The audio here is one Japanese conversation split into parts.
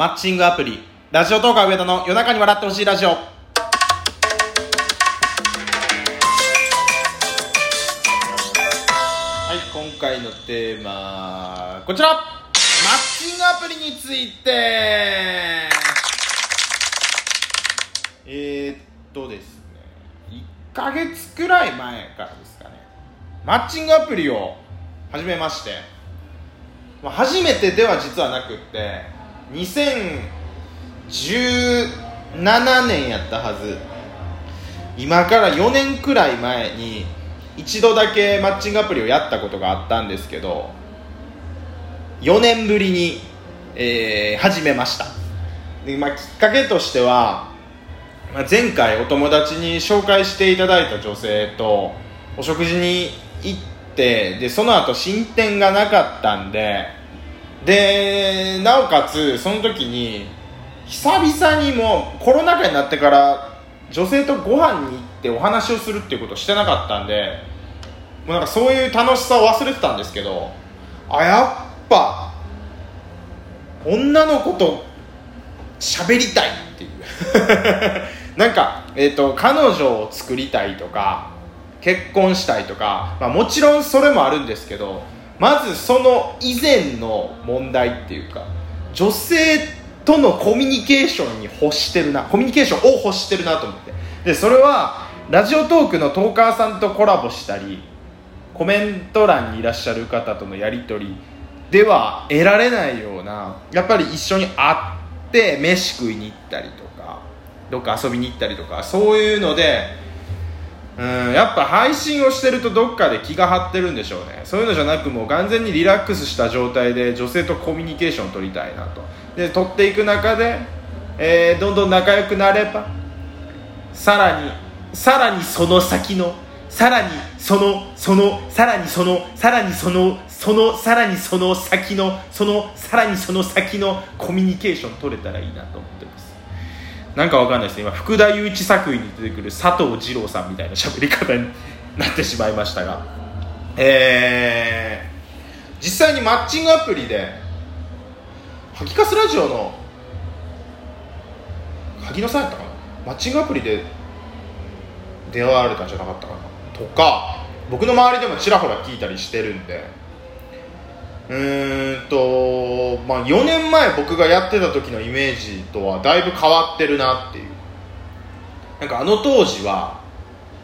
マッチングアプリラジオトーカー上田の夜中に笑ってほしいラジオ。はい今回のテーマこちら。マッチングアプリについて。えー、っとですね。1ヶ月くらい前からですかね。マッチングアプリを始めまして、初めてでは実はなくって。2017年やったはず。今から4年くらい前に一度だけマッチングアプリをやったことがあったんですけど4年ぶりに、えー始めました。で、まあ、きっかけとしては、まあ、前回お友達に紹介していただいた女性とお食事に行ってでその後進展がなかったんででなおかつその時に久々にもコロナ禍になってから女性とご飯に行ってお話をするっていうことをしてなかったんでもうなんかそういう楽しさを忘れてたんですけどあやっぱ女の子と喋りたいっていう。なんか、えー、と彼女を作りたいとか結婚したいとか、まあ、もちろんそれもあるんですけどまずその以前の問題っていうか女性とのコミュニケーションに欲してるなコミュニケーションを欲してるなと思って。でそれはラジオトークのトーカーさんとコラボしたりコメント欄にいらっしゃる方とのやり取りでは得られないようなやっぱり一緒に会って飯食いに行ったりとかどっか遊びに行ったりとかそういうのでうんやっぱ配信をしてるとどっかで気が張ってるんでしょうね。そういうのじゃなくもう完全にリラックスした状態で女性とコミュニケーションを取りたいなと。で取っていく中で、えーどんどん仲良くなればさらにさらにその先のさらにそのそのさらにそのさらにそのそのさらにその先のそのさらにその先のコミュニケーション取れたらいいなと思ってます。なんかわかんないです今福田雄一作品に出てくる佐藤二郎さんみたいな喋り方になってしまいましたが。えー、実際にマッチングアプリでハキカスラジオの萩野さんやったかな？マッチングアプリで出会われたんじゃなかったかな？とか僕の周りでもちらほら聞いたりしてるんで。うんと、まあ、4年前僕がやってた時のイメージとはだいぶ変わってるなっていう。なんかあの当時は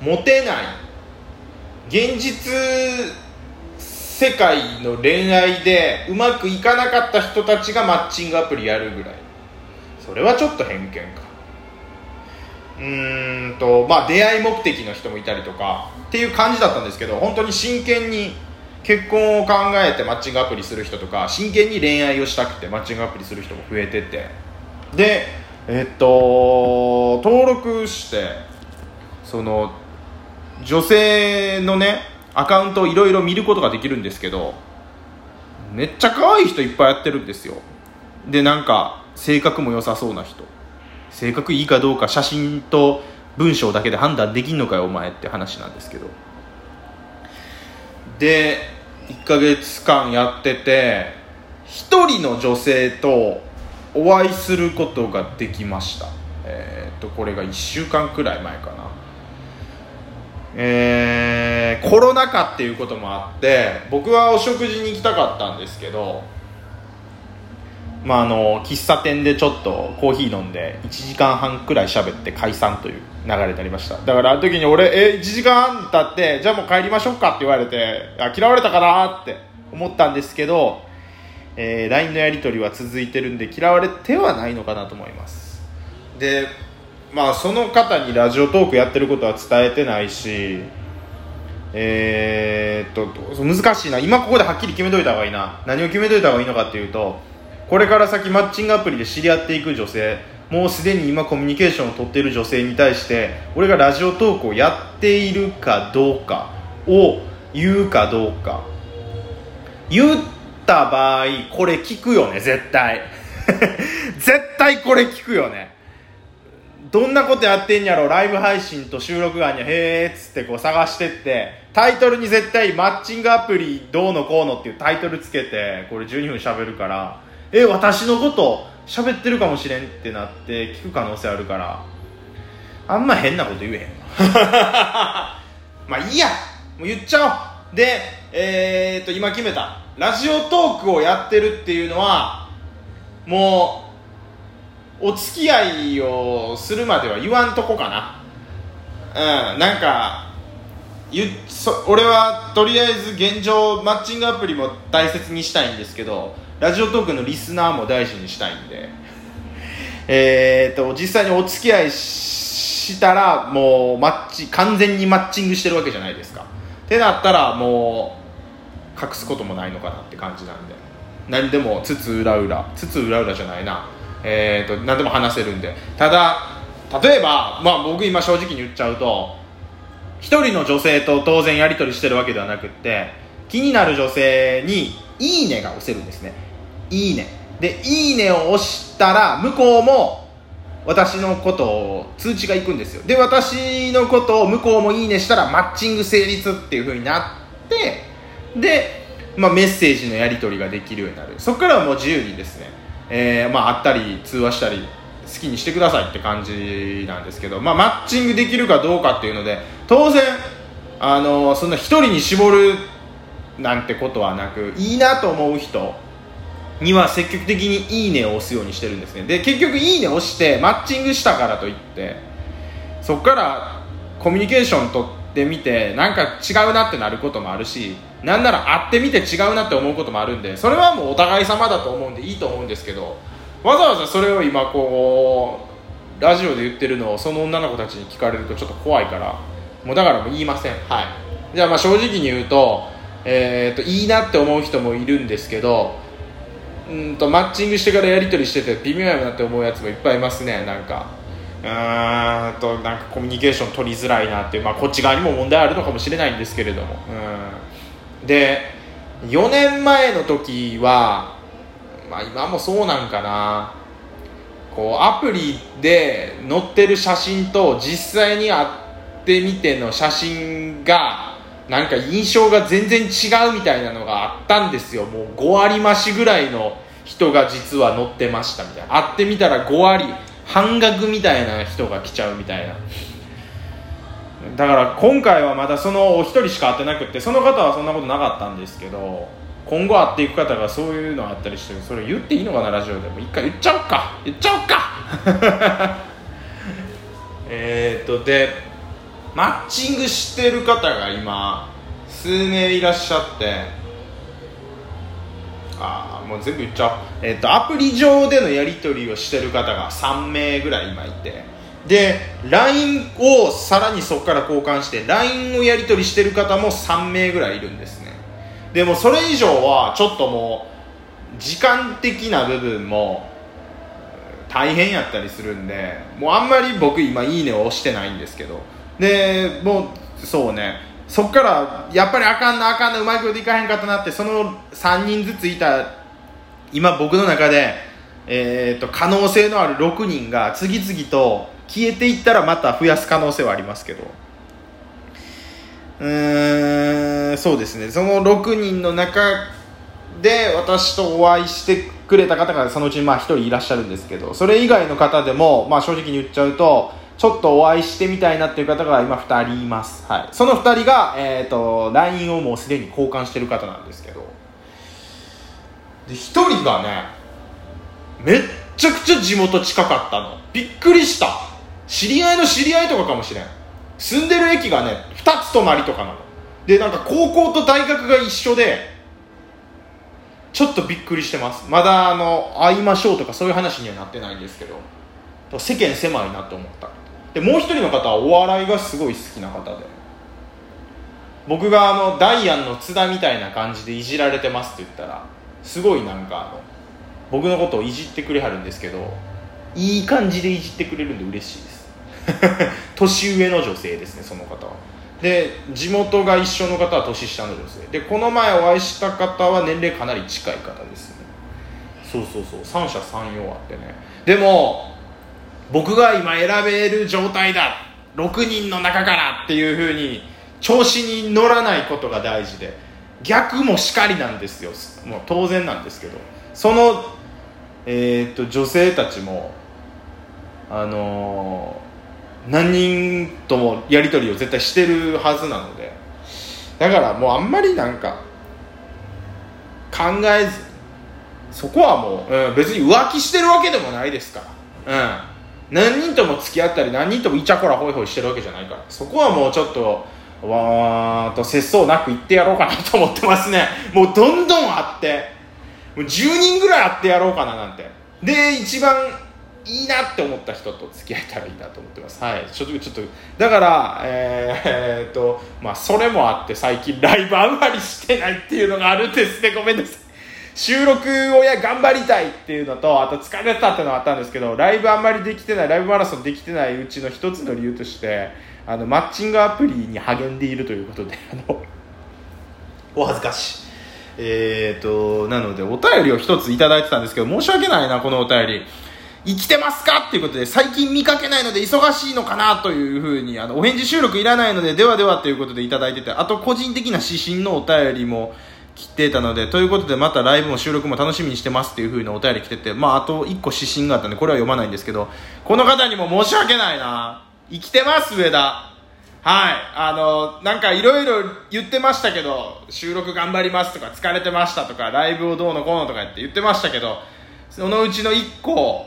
モテない現実世界の恋愛でうまくいかなかった人たちがマッチングアプリやるぐらい。それはちょっと偏見か。うーんとまあ出会い目的の人もいたりとかっていう感じだったんですけど本当に真剣に結婚を考えてマッチングアプリする人とか真剣に恋愛をしたくてマッチングアプリする人も増えてて。でえっと登録してその女性のねアカウントをいろいろ見ることができるんですけどめっちゃ可愛い人いっぱいやってるんですよ。でなんか性格も良さそうな人。性格いいかどうか写真と文章だけで判断できんのかよお前って話なんですけど。で1ヶ月間やってて1人の女性とお会いすることができました。えーっとこれが1週間くらい前かな。えーコロナ禍っていうこともあって僕はお食事に行きたかったんですけどまあ、あの喫茶店でちょっとコーヒー飲んで1時間半くらい喋って解散という流れになりました。だからあの時に俺え1時間半経ってじゃあもう帰りましょうかって言われてあ嫌われたかなって思ったんですけど、えー LINE のやり取りは続いてるんで嫌われてはないのかなと思います。でまあその方にラジオトークやってることは伝えてないしえー、っと難しいな。今ここではっきり決めといた方がいいな。何を決めといた方がいいのかっていうとこれから先マッチングアプリで知り合っていく女性もうすでに今コミュニケーションを取っている女性に対して俺がラジオトークをやっているかどうかを言うかどうか。言った場合これ聞くよね絶対。絶対これ聞くよね。どんなことやってんやろライブ配信と収録外にへーっつってこう探してってタイトルに絶対マッチングアプリどうのこうのっていうタイトルつけてこれ12分喋るからえ私のこと喋ってるかもしれんってなって聞く可能性あるからあんま変なこと言えへん まあいいや。もう言っちゃおう。でえー、っと今決めた。ラジオトークをやってるっていうのはもうお付き合いをするまでは言わんとこかな。うんなんかゆそ俺はとりあえず現状マッチングアプリも大切にしたいんですけどラジオトークのリスナーも大事にしたいんで。えーと実際にお付き合いしたらもうマッチ完全にマッチングしてるわけじゃないですか。ってなったらもう隠すこともないのかなって感じなんで。何でもつつ裏裏つつ裏裏じゃないな。えーと何でも話せるんで。ただ例えば、まあ、僕今正直に言っちゃうと一人の女性と当然やり取りしてるわけではなくって気になる女性に「いいね」が押せるんですね「いいね」で「いいね」を押したら向こうも私のことを通知がいくんですよ。で私のことを向こうも「いいね」したらマッチング成立っていう風になってで、まあ、メッセージのやり取りができるようになる。そこからはもう自由にですね、えー、まあ、会ったり通話したり好きにしてくださいって感じなんですけど、まあ、マッチングできるかどうかっていうので当然あのそんな1人に絞るなんてことはなくいいなと思う人には積極的に「いいね」を押すようにしてるんですね。で結局「いいね」押してマッチングしたからといってそこからコミュニケーション取ってみてなんか違うなってなることもあるしなんなら会ってみて違うなって思うこともあるんでそれはもうお互い様だと思うんでいいと思うんですけどわざわざそれを今こうラジオで言ってるのをその女の子たちに聞かれるとちょっと怖いからもうだからもう言いません。はい。じゃあまあ正直に言うと,、えーと、いいなって思う人もいるんですけどうんとマッチングしてからやり取りしてて微妙やなって思うやつもいっぱいいますねなんか。うーんとなんかコミュニケーション取りづらいなっていう、まあ、こっち側にも問題あるのかもしれないんですけれども。うん。で4年前の時はまあ今もそうなんかな。こうアプリで載ってる写真と実際に会ってみての写真がなんか印象が全然違うみたいなのがあったんですよ。もう5割増しぐらいの人が実は載ってましたみたいな。会ってみたら5割半額みたいな人が来ちゃうみたいな。だから今回はまだそのお一人しか会ってなくってその方はそんなことなかったんですけど今後会っていく方がそういうのあったりしてそれ言っていいのかなラジオでも。一回言っちゃおうか。言っちゃおうか。えっとでマッチングしてる方が今数名いらっしゃって。ああもう全部言っちゃう、えー、とアプリ上でのやり取りをしてる方が3名ぐらい今いて。で LINE をさらにそこから交換して LINE をやり取りしてる方も3名ぐらいいるんですね。でもそれ以上はちょっともう時間的な部分も大変やったりするんでもうあんまり僕今「いいね」を押してないんですけど。でもうそうね。そっからやっぱりあかんなあかんなうまいこといかへんかったなってその3人ずついた今僕の中で、えーと、と可能性のある6人が次々と消えていったらまた増やす可能性はありますけど。うーんそうですね。その6人の中で私とお会いしてくれた方がそのうちまあ1人いらっしゃるんですけどそれ以外の方でも、まあ、正直に言っちゃうとちょっとお会いしてみたいなっていう方が今2人います、はい、その2人が、えーと、LINE をもうすでに交換してる方なんですけど。で1人がねめっちゃくちゃ地元近かったの。びっくりした。知り合いの知り合いとかかもしれん。住んでる駅がね2つ泊まりとかなの。でなんか高校と大学が一緒でちょっとびっくりしてます。まだあの会いましょうとかそういう話にはなってないんですけど。世間狭いなと思ったでもう一人の方はお笑いがすごい好きな方で。僕があのダイアンの津田みたいな感じでいじられてますって言ったらすごいなんかあの僕のことをいじってくれはるんですけどいい感じでいじってくれるんで嬉しいです。年上の女性ですねその方は。で地元が一緒の方は年下の女性。でこの前お会いした方は年齢かなり近い方ですね。そうそうそう。三者三様あってね。でも僕が今選べる状態だ。6人の中からっていうふうに調子に乗らないことが大事で。逆もしかりなんですよ。もう当然なんですけど。そのえー、っと女性たちもあのー、何人ともやり取りを絶対してるはずなので。だからもうあんまりなんか考えず。そこはもう、うん、別に浮気してるわけでもないですから。うん。何人とも付き合ったり何人ともイチャコラホイホイしてるわけじゃないから。そこはもうちょっとわーっと節操なく言ってやろうかなと思ってますね。もうどんどんあってもう10人ぐらい会ってやろうかななんて。で一番いいなって思った人と付き合えたらいいなと思ってます。はい。ちょっとちょっとだからえー、っとまあそれもあって最近ライブあんまりしてないっていうのがあるんですね。ごめんなさい収録をや頑張りたいっていうのとあと疲れたっていうのがあったんですけどライブあんまりできてないライブマラソンできてないうちの一つの理由としてあのマッチングアプリに励んでいるということであのお恥ずかしいえーと、なので、お便りを一ついただいてたんですけど、申し訳ないな、このお便り。生きてますかっていうことで、最近見かけないので忙しいのかなというふうに、あの、お返事収録いらないので、ではではということでいただいてて、あと個人的な指針のお便りも来てたので、ということでまたライブも収録も楽しみにしてますっていうふうなお便り来てて、まああと1個指針があったんで、これは読まないんですけど、この方にも申し訳ないな。生きてます上田。はい。あの、なんかいろいろ言ってましたけど、収録頑張りますとか、疲れてましたとか、ライブをどうのこうのとかって言ってましたけど、そのうちの1個、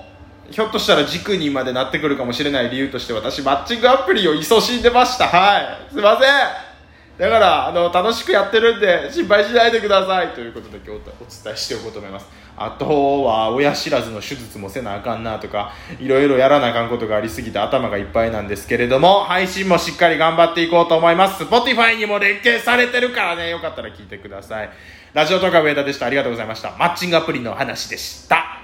ひょっとしたら軸にまでなってくるかもしれない理由として私、マッチングアプリを勤しんでました。はい。すいません。だからあの楽しくやってるんで心配しないでください。ということで今日お伝えしておこうと思います。あとは親知らずの手術もせなあかんなとかいろいろやらなあかんことがありすぎて頭がいっぱいなんですけれども配信もしっかり頑張っていこうと思います。Spotify にも連携されてるからねよかったら聞いてください。ラジオとか上田でした。ありがとうございました。マッチングアプリの話でした。